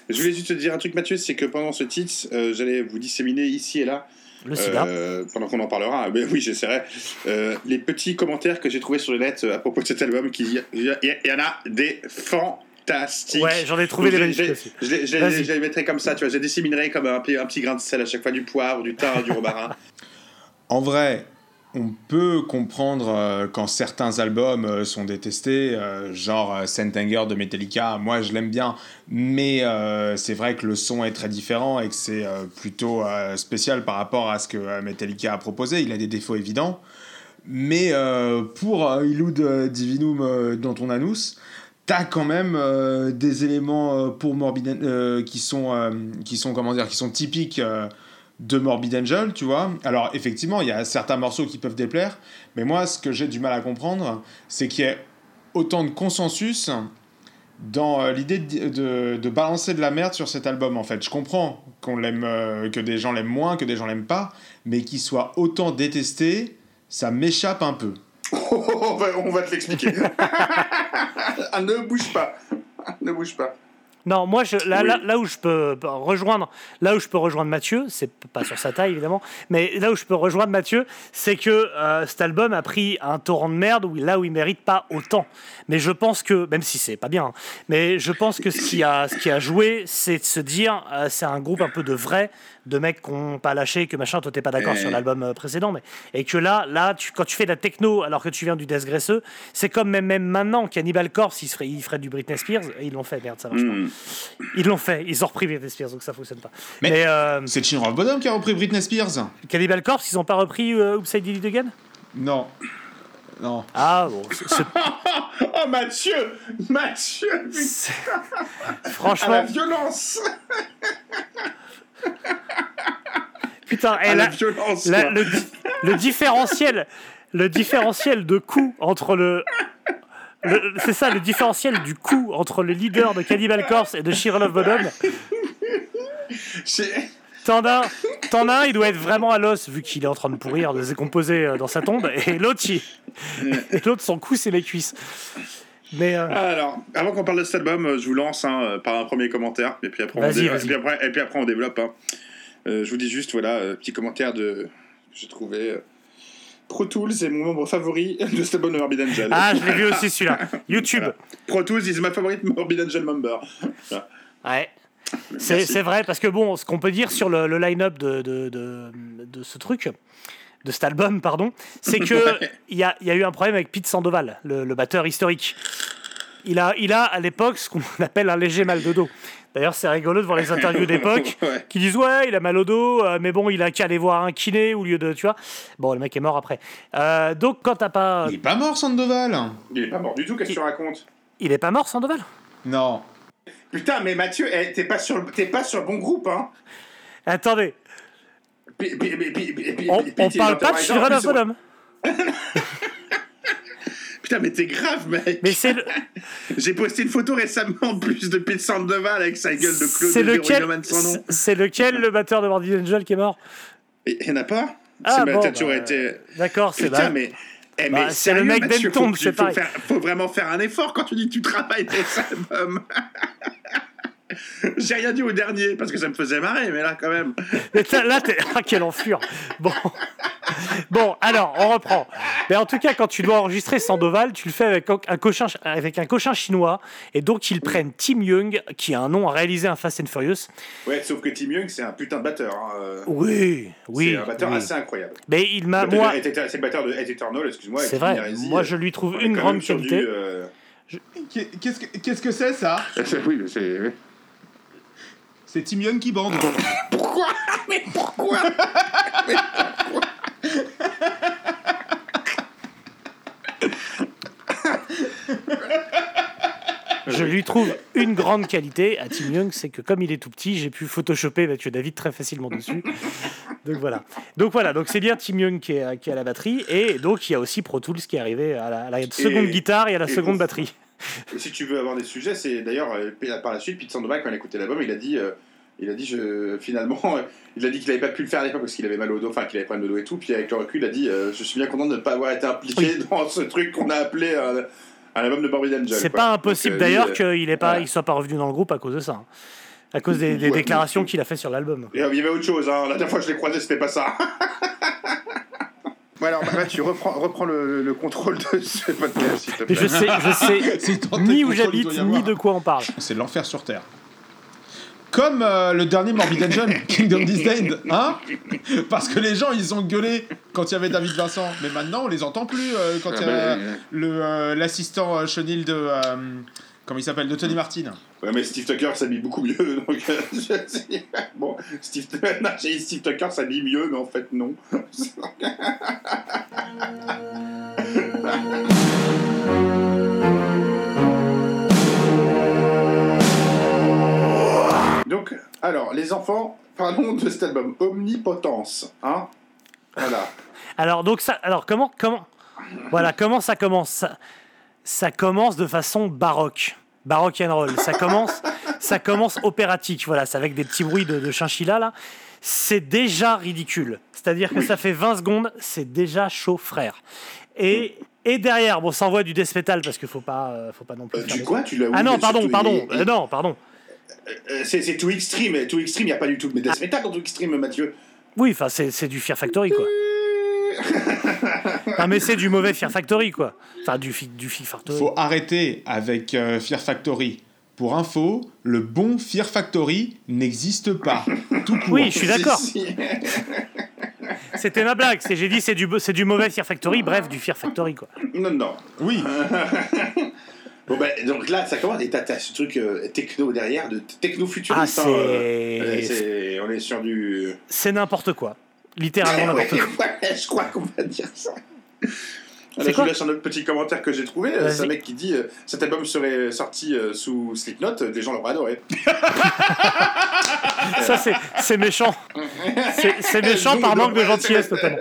Je voulais juste te dire un truc, Mathieu, c'est que pendant ce titre, euh, j'allais vous disséminer ici et là, le sida. euh, pendant qu'on en parlera, mais oui, j'essaierai, euh, les petits commentaires que j'ai trouvés sur le net à propos de cet album, qui il y, en a des fantastiques. Ouais, j'en ai trouvé des Je- magnifiques je- les- je, les- Vas-y. je les mettrai comme ça, tu vois, je les disséminerai comme un, petit- un petit grain de sel à chaque fois, du poivre, du thym, du romarin. En vrai, on peut comprendre euh, quand certains albums euh, sont détestés, euh, genre Saint Anger de Metallica, moi je l'aime bien, mais c'est vrai que le son est très différent et que c'est plutôt spécial par rapport à ce que Metallica a proposé. Il a des défauts évidents, mais pour Illud euh, Divinum dont on annonce, t'as quand même des éléments pour Morbid qui sont qui qui sont typiques de Morbid Angel, tu vois. Alors effectivement, il y a certains morceaux qui peuvent déplaire, mais moi ce que j'ai du mal à comprendre, c'est qu'il y ait autant de consensus dans euh, l'idée de, balancer de la merde sur cet album en fait. Je comprends euh, que des gens l'aiment moins, que des gens l'aiment pas, mais qu'il soit autant détesté, ça m'échappe un peu. on, va, te l'expliquer. ah, ne bouge pas. Ne bouge pas. Non, moi, je, là, Oui. là, là où je peux rejoindre, là où je peux rejoindre Mathieu, c'est pas sur sa taille évidemment, mais là où je peux rejoindre Mathieu, c'est que euh, cet album a pris un torrent de merde où, là où il mérite pas autant. Mais je pense que, même si c'est pas bien, hein, mais je pense que ce qui a, ce qui a joué, c'est de se dire, euh, c'est un groupe un peu de vrais, de mecs qui n'ont pas lâché, que machin, toi t'es pas d'accord sur l'album euh, précédent, mais et que là, là, tu, quand tu fais de la techno alors que tu viens du death graisseux, c'est comme même, même maintenant Cannibal Corpse, ils, ferait, ils feraient du Britney Spears, et ils l'ont fait, merde, ça marche pas. Hmm. Ils l'ont fait, ils ont repris Britney Spears, donc ça fonctionne pas. Mais- Mais, euh, C'est of Bodom qui a repris Britney Spears Cannibal Corpse, ils ont pas repris euh, Upside Down It Again? Non. Non. Ah bon, Oh, Mathieu Mathieu À la franchement, violence putain, et là, la- quoi. le, di- le différentiel, le différentiel de coût entre le, le- c'est ça, le différentiel du coût entre le leader de Cannibal Corpse et de Children of Bodom. T'en as, t'en as un, il doit être vraiment à l'os vu qu'il est en train de pourrir, de se décomposer euh, dans sa tombe, et l'autre, et l'autre, son cou, c'est les cuisses. Mais euh, Alors, avant qu'on parle de cet album, euh, je vous lance hein, euh, par un premier commentaire, et puis après, on, Vas-y, dé- vas-y. et puis après, et puis après, on développe. hein. Euh, je vous dis juste, voilà, euh, petit commentaire de j'ai trouvé. Pro Tools est mon membre favori de cet album de Morbid Angel. ah, je l'ai vu aussi celui-là. YouTube. Pro Tools is my favorite Morbid Angel member. Ouais. C'est vrai, parce que bon, ce qu'on peut dire sur le, le line-up de, de, de, de ce truc, de cet album, pardon, c'est que il y a, y a eu un problème avec Pete Sandoval, le, le batteur historique. Il a, il a à l'époque ce qu'on appelle un léger mal de dos. D'ailleurs, c'est rigolo de voir les interviews d'époque Ouais. qui disent ouais, il a mal au dos, euh, mais bon, il a qu'à aller voir un kiné au lieu de, tu vois. Bon, le mec est mort après. Euh, donc, quand t'as pas, Il est pas mort, Sandoval Il est pas mort du tout, qu'est-ce que tu racontes il est pas mort, Sandoval. Non. Putain, mais Mathieu, eh, t'es pas, sur t'es pas sur le bon groupe, hein Attendez, Pi- pi- pi- pi- pi- pi- on, parle pas de Children of Bodom. Putain, mais t'es grave, mec Mais c'est le- J'ai posté une photo récemment en plus de Pete Sandoval avec sa gueule de Claude c'est lequel, c'est- le batteur de Morbid Angel qui est mort Il y en a pas Ah, C'est- bon, bah, été. D'accord, c'est Putain, bah, mais. Eh, bah, c'est le mec Mathieu, d'Entomb, faut, c'est faut, pareil. faire- faut vraiment faire un effort quand tu dis que tu travailles tes albums. J'ai rien dit au dernier parce que ça me faisait marrer, mais là quand même. Là, t'es... Ah, quelle enflure Bon. bon, alors, on reprend. Mais en tout cas, quand tu dois enregistrer Sandoval, tu le fais avec un cochin, avec un cochin chinois, et donc ils prennent Tim Young, qui a un nom à réaliser un Fast and Furious. Ouais, sauf que Tim Young, c'est un putain de batteur. hein, euh, Oui, oui. c'est un batteur oui. assez incroyable. Mais il m'a... Moi, C'est le batteur de Hate Eternal, excuse-moi. c'est vrai, moi je lui trouve une grande sur du, qualité. euh, Qu'est-ce que qu'est-ce que c'est ça? Oui, mais c'est. C'est Tim Young qui bande. Pourquoi Mais pourquoi Mais pourquoi Je lui trouve une grande qualité à Tim Young, c'est que comme il est tout petit, j'ai pu photoshopper Mathieu David très facilement dessus. Donc voilà. Donc voilà, donc c'est bien Tim Young qui est, qui est à la batterie, et donc il y a aussi Pro Tools qui est arrivé à la, à la seconde guitare et à la et seconde batterie. Et si tu veux avoir des sujets, c'est d'ailleurs euh, par la suite, Pete Sandoval, quand il a écouté l'album, il a dit, euh, il a dit je, finalement, il a dit qu'il n'avait pas pu le faire à l'époque parce qu'il avait mal au dos, enfin qu'il avait pas de dos et tout. Puis avec le recul, il a dit euh, je suis bien content de ne pas avoir été impliqué dans ce truc qu'on a appelé un, un album de Morbid Angel. C'est pas impossible d'ailleurs qu'il ne voilà. soit pas revenu dans le groupe à cause de ça. hein. À cause des, des Ouais, déclarations qu'il a fait sur l'album. Il y avait autre chose, hein. la dernière fois que je l'ai croisé, c'était pas ça. Bon alors, bah, tu reprends, reprends le, le contrôle de ce podcast, s'il te Mais je sais, je sais ni où j'habite, ni de quoi on parle. C'est l'enfer sur Terre. Comme euh, le dernier Morbid Angel, Kingdom Disdained, hein? Parce que les gens, ils ont gueulé quand il y avait David Vincent, mais maintenant, on les entend plus euh, quand il y a Ah, bah, le, euh, l'assistant euh, chenil de... comment il s'appelle? De Tony Martin. Ouais, mais Steve Tucker s'habille beaucoup mieux. Donc, euh, je- bon, Steve, non, j'ai dit Steve Tucker s'habille mieux, mais en fait, non. Donc, alors, les enfants, parlons de cet album Omnipotence. Hein voilà. Alors, donc, ça, alors comment, comment, voilà, comment ça commence? Ça, commence de façon baroque. Baroque and roll. Ça commence, ça commence opératique. Voilà, c'est avec des petits bruits de, de chinchilla là. C'est déjà ridicule. C'est-à-dire que ça fait 20 secondes, c'est déjà chaud, frère. Et, et derrière, bon, ça envoie du death metal parce qu'il faut pas, euh, faut pas non plus. Euh, tu quoi Tu l'as Ah oui, non, pardon, pardon, euh, non, pardon. euh, c'est Too Extreme. Too Extreme, il n'y a pas du tout de death metal dans Too Extreme, Mathieu. Oui, enfin, c'est c'est du Fear Factory quoi. Non, mais c'est du mauvais Fear Factory quoi. Enfin, du, fi- du Fear Factory. Faut arrêter avec euh, Fear Factory. Pour info, le bon Fear Factory n'existe pas. Tout court. Oui, je suis d'accord. C'était ma blague. J'ai dit c'est du, mauvais Fear Factory, bref, du Fear Factory quoi. Non, non. Oui. Bon, ben, donc là, ça commence, et t'as ce truc euh, techno derrière, de techno-futuriste. Ah, hein, c'est- euh, c'est- on est sur du. C'est n'importe quoi. Littéralement n'importe Ouais, quoi. ouais, je crois qu'on va dire ça. Là, je vous laisse un autre petit commentaire que j'ai trouvé. euh. C'est un mec qui dit euh, cet album serait sorti euh, sous Slipknot, euh, des gens l'auraient adoré. Ça, c'est- c'est méchant. C'est c'est méchant par manque de gentillesse, notamment.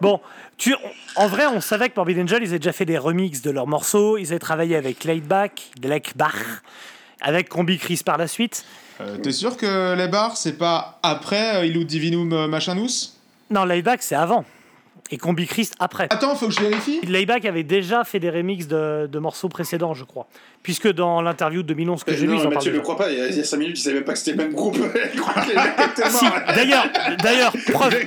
Bon, tu, en vrai, on savait que Morbid Angel, ils avaient déjà fait des remixes de leurs morceaux. Ils avaient travaillé avec Laidback, Blackbach, avec Combi Chris par la suite. Euh, T'es sûr que les bars, c'est pas après euh, Illud Divinum Machinus Non, Laidback, c'est avant. Et Combi Chris après. Attends, faut que je vérifie. Layback avait déjà fait des remixes de, de morceaux précédents, je crois. Puisque dans l'interview de 2011 que j'ai lu, non, ils en parlent Mathieu ne croit pas, il y a- il y a 5 minutes, il savait même pas que c'était le même groupe. Il croit que les mecs étaient Si, morts. d'ailleurs, d'ailleurs, preuve.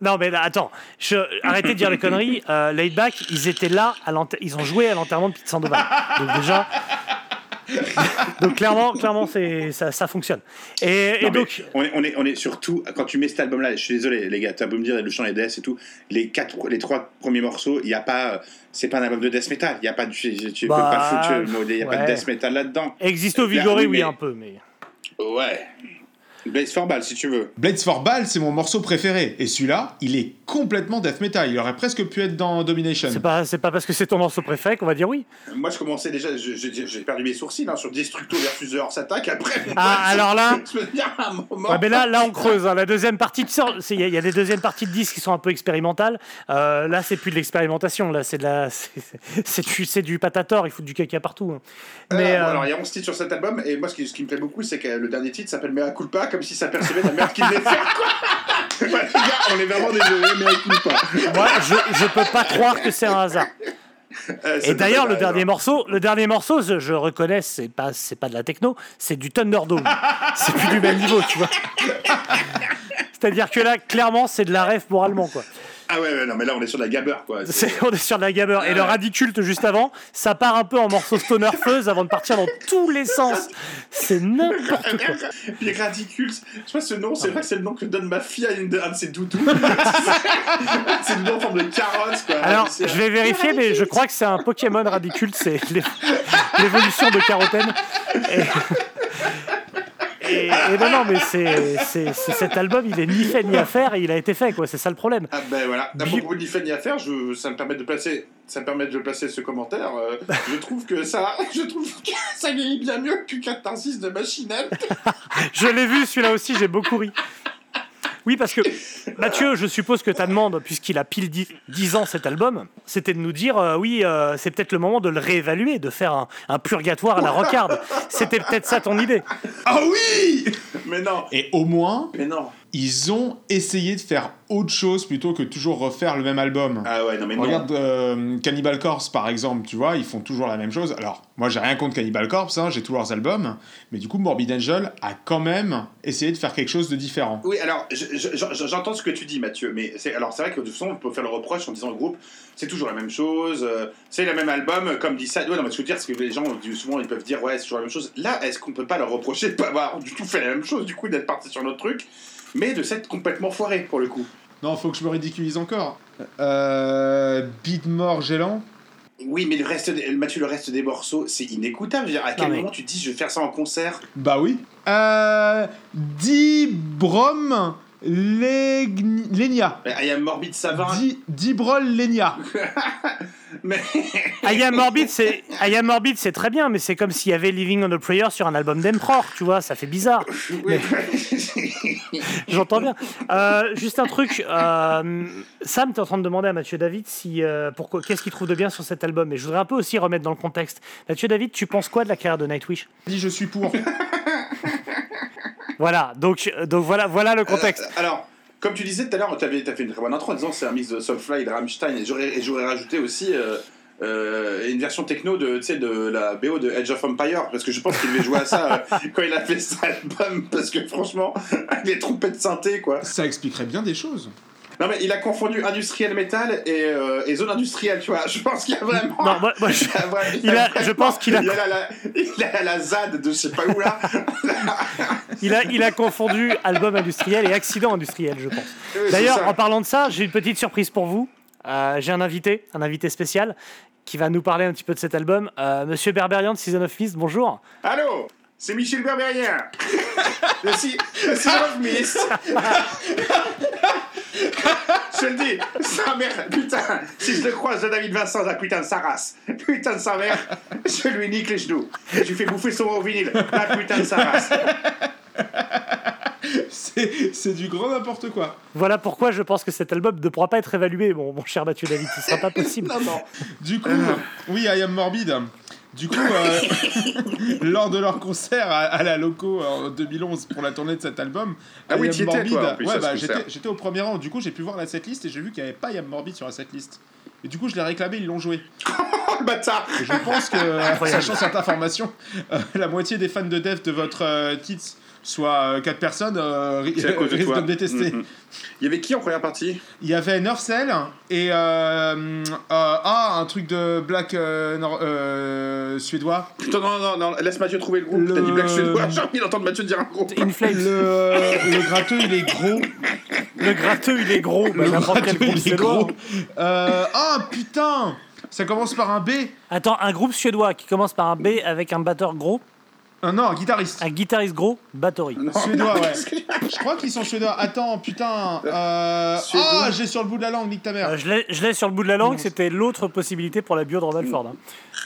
non, mais là, attends, je, arrêtez de dire les conneries. Euh, Laidback, ils étaient là, à l'enter- ils ont joué à l'enterrement de Pete Sandoval. Donc déjà. donc clairement, clairement c'est, ça, ça fonctionne. Et, Non, donc, on est, on, est, on est surtout, quand tu mets cet album-là, je suis désolé les gars, t'as beau me dire le chant des DS et tout, les, quatre, les trois premiers morceaux, il y a pas, c'est pas un album de death metal, il y a pas de, tu, tu peux Bah, pas foutre le mot, il y a pas de death metal là-dedans. Existo Vigoré, oui, oui, mais- un peu, mais. Ouais. Blaze for Ball si tu veux. Blades for Ball, c'est mon morceau préféré. Et celui-là, il est complètement death metal. Il aurait presque pu être dans Domination. C'est pas, c'est pas parce que c'est ton morceau préféré qu'on va dire oui. Moi je commençais déjà, j'ai perdu mes sourcils hein, sur Destructo versus The Horse Attack, après. Ah, alors là. Je me dis à un moment. Ouais, mais là, là, on creuse. hein. La deuxième partie, de sort- c'est- il y, y a des deuxièmes parties de disques qui sont un peu expérimentales. Euh, là, c'est plus de l'expérimentation. Là, c'est de la, c'est c'est du, c'est du patator. Il faut du caca partout. hein. Mais Euh, bon, euh, alors il y a 11 titres sur cet album et moi ce qui, ce qui me plaît beaucoup c'est que le dernier titre s'appelle Mea Culpa comme si ça percevait la merde qu'il devait faire quoi. Ouais, les gars, on est vraiment désolé Mea Culpa. moi, je, je peux pas croire que c'est un hasard. Euh, Et d'ailleurs, pas le dernier morceau, le dernier morceau, je, je reconnais, c'est pas, c'est pas de la techno, c'est du Thunderdome. c'est plus du même niveau, tu vois. C'est-à-dire que là, clairement, c'est de la rêve pour allemand, quoi. Ah ouais, ouais, non mais là on est sur de la gabber quoi. C'est- on est sur de la gamer. Et le radiculte juste avant, ça part un peu en morceau stoner fuzz avant de partir dans tous les sens. C'est n'importe quoi. Puis Radicult, je sais pas ce nom, c'est vrai que c'est le nom que donne ma fille à une de, un de ses doudous. c'est le nom en forme de carotte quoi. Alors, C'est- je vais vérifier, mais je crois que c'est un Pokémon radiculte, c'est l'é- l'évolution de Carotène. Et... Et, et non, non, mais c'est cet album, il est ni fait ni à faire, et il a été fait, quoi. C'est ça le problème. Ah ben voilà, à Bio- propos de ni à faire, je, ça me permet de placer, ça me permet de placer ce commentaire. euh, je trouve que ça, je trouve que ça vieillit bien mieux que Catharsis de Machinelle. Je l'ai vu, celui-là aussi, j'ai beaucoup ri. Oui, parce que Mathieu, je suppose que ta demande, puisqu'il a pile 10, 10 ans cet album, c'était de nous dire euh, oui, euh, c'est peut-être le moment de le réévaluer, de faire un, un purgatoire à la rocarde. C'était peut-être ça ton idée. Ah oui Mais non, Et au moins, mais non. Ils ont essayé de faire autre chose plutôt que toujours refaire le même album. Ah ouais, non mais non. Regarde euh, Cannibal Corpse par exemple, tu vois, ils font toujours la même chose. Alors, moi j'ai rien contre Cannibal Corpse, hein, j'ai tous leurs albums, mais du coup Morbid Angel a quand même essayé de faire quelque chose de différent. Oui, alors je- je- je- j'entends ce que tu dis, Mathieu, mais c'est alors c'est vrai que de toute façon on peut faire le reproche en disant au groupe c'est toujours la même chose, euh, c'est le même album, comme dit ça. Ouais, non, mais ce que je veux dire, c'est que les gens souvent ils peuvent dire ouais c'est toujours la même chose. Là, est-ce qu'on peut pas leur reprocher de pas avoir du tout fait la même chose, du coup d'être parti sur notre truc, mais de s'être complètement foiré pour le coup. Non, faut que je me ridiculise encore. Euh, Beat Mort Gélant. Oui, mais le reste, des- Mathieu, le reste des morceaux, c'est inécoutable. Je veux dire, à quel moment tu te dis je vais faire ça en concert Bah oui. Euh, Dibrom Lenia. I am Morbid Savin, Di- Dibrol Lenia. mais I Am Morbid, c'est I Am Morbid, c'est très bien, mais c'est comme s'il y avait Living on a Prayer sur un album d'Emperor, tu vois, ça fait bizarre. Oui. J'entends bien. Euh, juste un truc, euh, Sam, tu es en train de demander à Mathieu David si euh, pourquoi qu'est-ce qu'il trouve de bien sur cet album, mais je voudrais un peu aussi remettre dans le contexte. Mathieu David, tu penses quoi de la carrière de Nightwish? Dis je suis pour. Voilà, donc donc voilà voilà le contexte. Alors, comme tu disais tout à l'heure, tu as fait une très bonne intro en disant c'est un mix de Soulfly et de Rammstein. Et j'aurais et j'aurais rajouté aussi euh, une version techno de, tu sais, de la BO de Edge of Empire. Parce que je pense qu'il devait jouer à ça euh, quand il a fait cet album. Parce que franchement, les trompettes synthé, quoi. Ça expliquerait bien des choses. Non, mais il a confondu industriel métal et, euh, et zone industrielle, tu vois. Je pense qu'il y a vraiment. Non, moi- moi, je- il a vraiment- il a- je pense qu'il a- Il a la, la- il a la ZAD de je sais pas où là. Il a il a confondu album industriel et accident industriel, je pense. Oui, D'ailleurs, en parlant de ça, j'ai une petite surprise pour vous. Euh, j'ai un invité, un invité spécial, qui va nous parler un petit peu de cet album. Euh, Monsieur Berberian de Season of Mist, bonjour. Allô C'est Michel Berbérien Le si- le Season of Mist Je le dis, sa mère, putain, si je le croise de David Vincent, la putain de sa race, putain de sa mère, je lui nique les genoux. Je lui fais bouffer son au vinyle, la putain de sa race. C'est c'est du grand n'importe quoi. Voilà pourquoi je pense que cet album ne pourra pas être évalué, mon, mon cher Mathieu David. Ce sera pas possible. Non, non. Du coup, oui, I am morbide. Du coup, euh, lors de leur concert à, à la Loco euh, en 2011 pour la tournée de cet album, Ah I oui, Am plus, ouais, bah, j'étais, j'étais au premier rang. Du coup, j'ai pu voir la setlist et j'ai vu qu'il n'y avait pas I am morbide sur la setlist. Et du coup, je l'ai réclamé, ils l'ont joué. Le bâtard Et je pense que, sachant cette information, euh, la moitié des fans de Def de votre euh, titre, soit 4 personnes, euh, ri- cause de risquent de me détester. Mm, mm. Il y avait qui en première partie? Il y avait Nerfcell et euh, euh, ah un truc de black euh, nor- euh, suédois. Putain, non, non, non, laisse Mathieu trouver le groupe. Le- T'as dit Black Suédois, j'ai envie d'entendre Mathieu dire un groupe. Le, le gratteux il est gros. Le gratteux, il est gros. Bah, Le quel gratteux groupe il est gros. Euh, ah putain, ça commence par un B. Attends, un groupe suédois qui commence par un B avec un batteur gros, Euh, non, un guitariste. un guitariste gros, batterie. Suédois, ouais. Je crois qu'ils sont suédois. Attends, putain. Euh... Ah, j'ai sur le bout de la langue, nique ta mère. Euh, je l'ai- je l'ai sur le bout de la langue, c'était l'autre possibilité pour la bio de Ronald Ford. hein.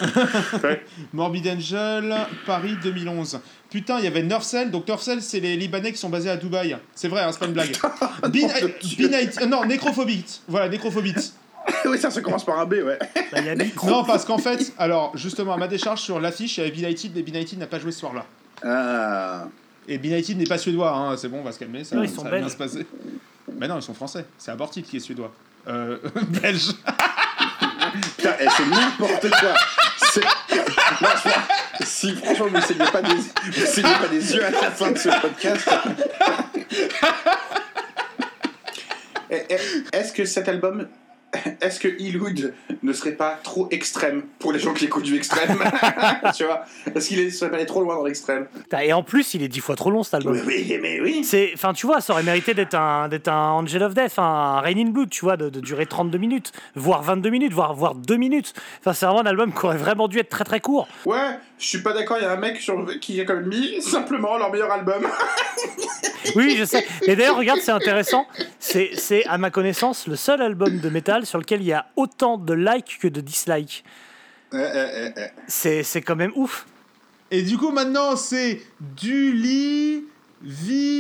Morbid Angel, Paris 2011. Putain, il y avait Nerfcell. Donc Nerfcell, c'est les Libanais qui sont basés à Dubaï. C'est vrai, hein, c'est pas une blague. Bin- Bin- euh, non, Nécrophobite. Voilà, Nécrophobite. oui, ça, ça commence par un B, ouais. Bah, y a. Non, parce qu'en fait, alors justement, à ma décharge sur l'affiche, il y avait Benighted, mais Benighted n'a pas joué ce soir-là. Ah. Et Benighted n'est pas suédois, hein, c'est bon, on va se calmer, ça, Non, ils ça sont va bien se passer. Mais non, ils sont français. C'est Abortit qui est suédois. Euh, belge. Putain, eh, c'est n'importe quoi. C'est- Non, je- si franchement vous ne saignez pas des, vous saignez pas des yeux à la fin de ce podcast. Eh, eh, Est-ce que cet album, est-ce que Eloud ne serait pas trop extrême pour les gens qui écoutent du extrême Tu vois Est-ce qu'il serait pas allé trop loin dans l'extrême Et en plus, il est dix fois trop long cet album. Oui, oui, mais oui. C'est, enfin, tu vois, ça aurait mérité d'être un, d'être un Angel of Death, un Rain in Blood, tu vois, de, de durer 32 minutes, voire 22 minutes, voire, voire 2 minutes. Enfin, c'est vraiment un album qui aurait vraiment dû être très très court. Ouais, je suis pas d'accord, il y a un mec sur, qui a quand même mis simplement leur meilleur album. Oui, je sais. Et d'ailleurs, regarde, c'est intéressant. C'est, c'est, à ma connaissance, le seul album de métal sur lequel il y a autant de likes que de dislikes. Eh, eh, eh, eh. C'est, c'est quand même ouf. Et du coup, maintenant, c'est Duli Vidmuni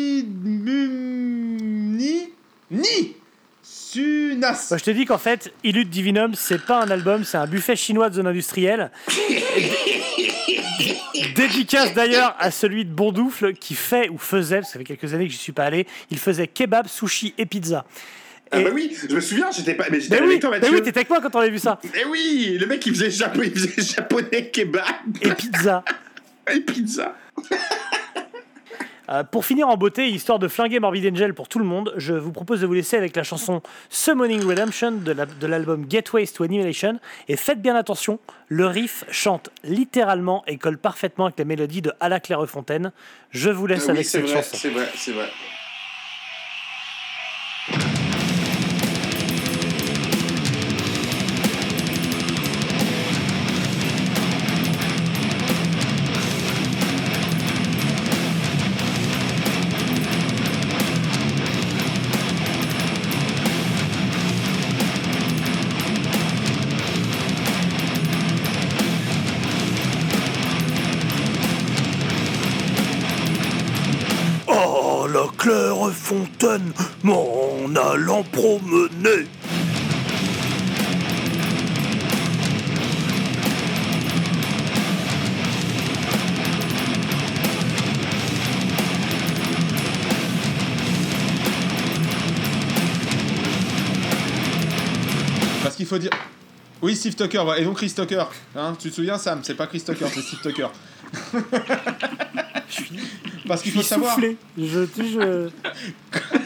Ni Sunas. Moi, je te dis qu'en fait, Illud Divinum, c'est pas un album, c'est un buffet chinois de zone industrielle. Dédicace d'ailleurs à celui de Bondoufle qui fait ou faisait, parce que ça fait quelques années que j'y suis pas allé, il faisait kebab, sushi et pizza. Ah bah oui, je me souviens, j'étais pas. Mais j'étais Mais avec oui, toi, mais Mathieu. oui, t'étais avec moi quand on avait vu ça. Eh oui, le mec il faisait, japo- il faisait japonais kebab Et pizza. et pizza. Euh, pour finir en beauté, histoire de flinguer Morbid Angel pour tout le monde, je vous propose de vous laisser avec la chanson Summoning Redemption de la- l'album Gateways to Annihilation. Et faites bien attention, le riff chante littéralement et colle parfaitement avec les mélodies de À la Clairefontaine. Je vous laisse oui, avec c'est cette vrai, chanson. c'est vrai, c'est vrai. Clairefontaine, m'en allant promener. Parce qu'il faut dire. Oui, Steve Tucker, ouais, et donc Chris Tucker. Hein, tu te souviens, Sam C'est pas Chris Tucker, c'est Steve Tucker. Parce qu'il faut savoir. Je, je-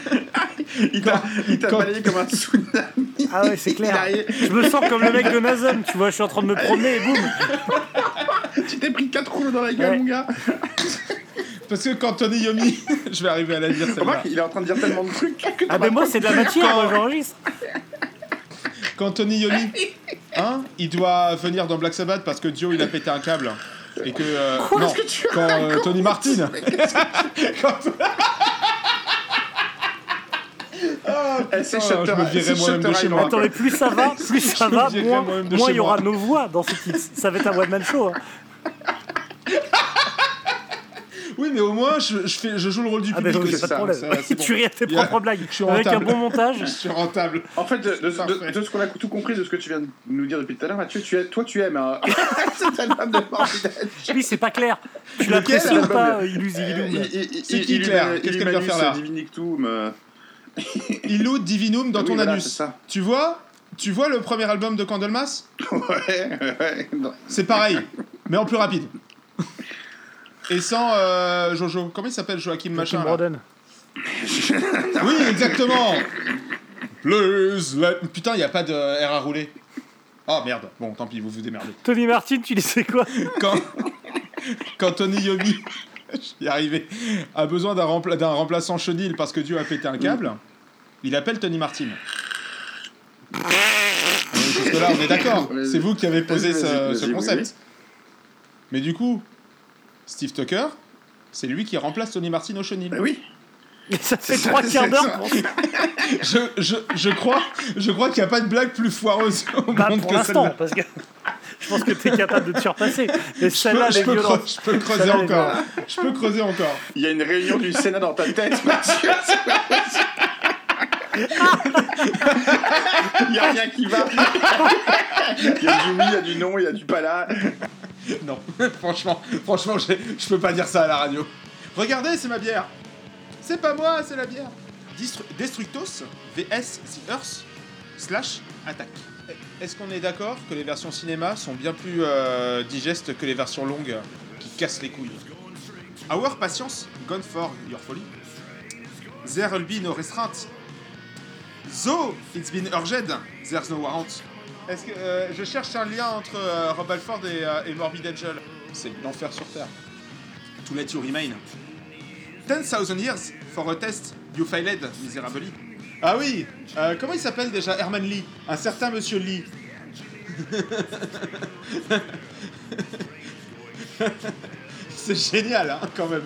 Il t'a Quand- balayé comme un tsunami. Ah ouais, c'est clair. Je me sens comme le mec de Nazem, tu vois, je suis en train de me promener et boum. Tu t'es pris 4 rouleaux dans la gueule, Ouais. mon gars. Parce que quand Tony Yomi. je vais arriver à la dire celle-là. Il est en train de dire tellement de trucs que Ah ben moi c'est de la matière, moi j'enregistre. Quand Tony Yomi. Hein Il doit venir dans Black Sabbath parce que Dio il a pété un câble. Et que. euh, non, que tu quand euh, Tony Martin. Quand- Eh, c'est Shutter- je me virerai c'est moi-même de Shutter chez Island. moi. Attendez, plus ça va, plus ça va, moins moins il y aura nos voix dans ce titre. Ça va être un one-man show. hein. Oui, mais au moins je, je fais, je joue le rôle du Ah ben public. aussi. j'ai pas de problème. ça, c'est bon. Tu ris à tes propres blagues. je suis Avec un bon montage. Je suis rentable. En fait, de, de- Parfait. de- de ce qu'on a tout compris de ce que tu viens de nous dire depuis tout à l'heure, Mathieu, tu es, toi tu aimes hein, cet album de Morbid Angel. Oui, c'est pas clair. Tu l'apprécies ou pas, euh, Illusi il- C'est il- qui, il- Claire il- Qu'est-ce qu'elle vient faire là Divinictum. euh, Illud Divinum dans oui, ton voilà, anus. Tu vois Tu vois le premier album de Candlemas? Ouais, ouais. C'est pareil, mais en plus rapide. Et sans euh, Jojo. Comment il s'appelle Joachim Tim Machin Broden. Oui, exactement Please let... Putain, il n'y a pas de R à rouler. Oh merde. Bon, tant pis, vous vous démerdez. Tony Martin, tu disais quoi? Quand, quand Tony Yomi, j'y arrivé, a besoin d'un rempla- d'un remplaçant chenil parce que Dieu a pété un câble, il appelle Tony Martin. Jusque là, on est d'accord. C'est vous qui avez posé ce, concept. Mais du coup, Steve Tucker, c'est lui qui remplace Tony Martin au chenil. Bah oui. Ça fait ça, trois c'est quarts d'heure Je, je, je crois, je crois qu'il n'y a pas de blague plus foireuse au Bah, monde pour que l'instant, celle-là. parce que je pense que tu es capable de te surpasser. Mais Je celle-là, peux, je les peux je creuser encore. Je peux creuser encore. Il y a une réunion du Sénat dans ta tête, Mathieu. Il n'y a rien qui va. Il y a du oui, il y a du non, il y a du pas là. Non, franchement, franchement, je peux pas dire ça à la radio. Regardez, c'est ma bière. C'est pas moi, c'est la bière. Distru- Destructos vs The Earth slash attaque. Est-ce qu'on est d'accord que les versions cinéma sont bien plus euh, digestes que les versions longues qui cassent les couilles? Our patience gone for your folly. There will be no restraint. Though it's been urged, there's no warrant. Est-ce que euh, je cherche un lien entre euh, Rob Alford et, euh, et Morbid Angel? C'est l'enfer sur Terre. To let you remain. 10,000 years for a test you failed miserably. Ah oui euh, Comment il s'appelle déjà Herman Lee? Un certain monsieur Lee. C'est génial, hein, quand même.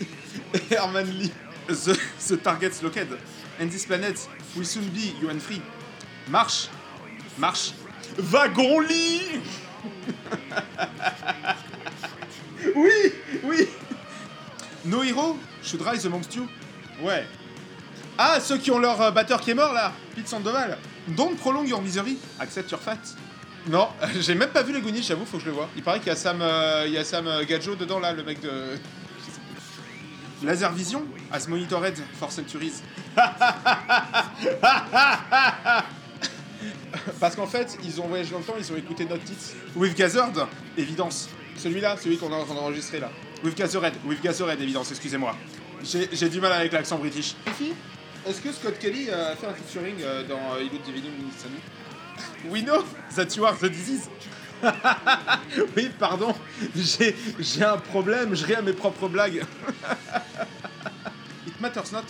Herman Lee. The, the target's located. And this planet will soon be you and free. Marche Marche Wagon lit Oui Oui No hero should rise amongst you. Ouais. Ah, ceux qui ont leur euh, batteur qui est mort là Pete Sandoval. Don't prolong your misery, accept your fate. Non, j'ai même pas vu les Goonies, j'avoue, faut que je le vois. Il paraît qu'il y a Sam, euh, il y a Sam euh, Gadjo dedans là, le mec de. Laser Vision As monitored for centuries. Parce qu'en fait, ils ont voyagé dans le temps, ils ont écouté notre titre. With Gathered, évidence. Celui-là, celui qu'on est en train d'enregistrer là. With Gathered, with Gathered, évidence, excusez-moi. J'ai j'ai du mal avec l'accent british. Est-ce que Scott Kelly a fait un featuring euh, dans euh, Illude Divinum We know that you are the disease. oui, pardon, j'ai un problème, je ris à mes propres blagues. It matters not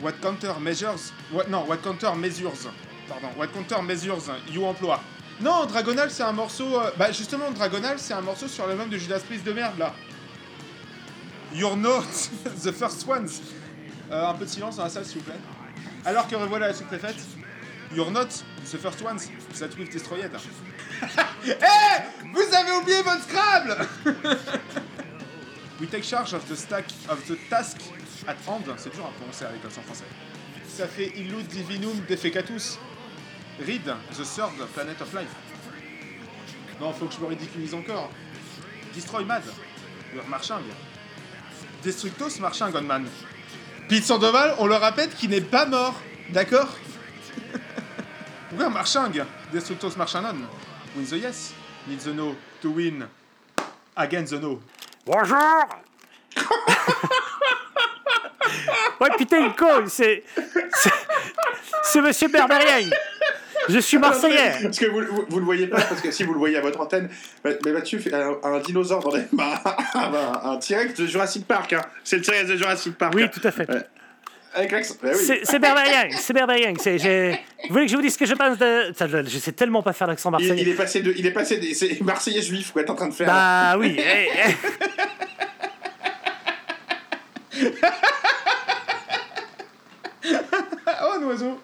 what counter measures. What, non, what counter measures. Pardon, what counter measures you emploie. Non, Dragonal, c'est un morceau. euh, bah, justement, Dragonal, c'est un morceau sur l'album de Judas Priest de merde là. You're not the first ones. Euh, un peu de silence dans la salle, s'il vous plaît. Alors que revoilà la sous-préfète. You're not the first ones that we've destroyed. Eh Vous avez oublié votre Scrabble We take charge of the stack of the task at hand. C'est dur à prononcer avec l'accent français. Ça fait Illud Divinum Defecatus. Read the third planet of life. Non, faut que je me ridiculise encore. Destroy Mad. Leur marching. Destructos marching Gunman. Pete Sandoval, on le rappelle qu'il n'est pas mort. D'accord? Pourquoi marching Destructos marching on. Win the yes. Need the no to win. Against the no. Bonjour Ouais, putain, il colle, c'est. c'est- monsieur Berbérien Je suis Marseillais Parce que vous, vous, vous le voyez pas, parce que si vous le voyez à votre antenne, mais mais Mathieu fait un, un dinosaure dans les mains, un, un T-Rex de Jurassic Park. Hein. C'est le T-Rex de Jurassic Park. Oui, tout à fait. Ouais. C'est c'est Berbérien, c'est j'ai- Vous voulez que je vous dise ce que je pense de. Ça, je, je sais tellement pas faire l'accent Il, il marseillais. est passé de, il est passé des, c'est Marseillais juif quoi, t'es en train de faire. Bah oui. eh, eh. Oh, un oiseau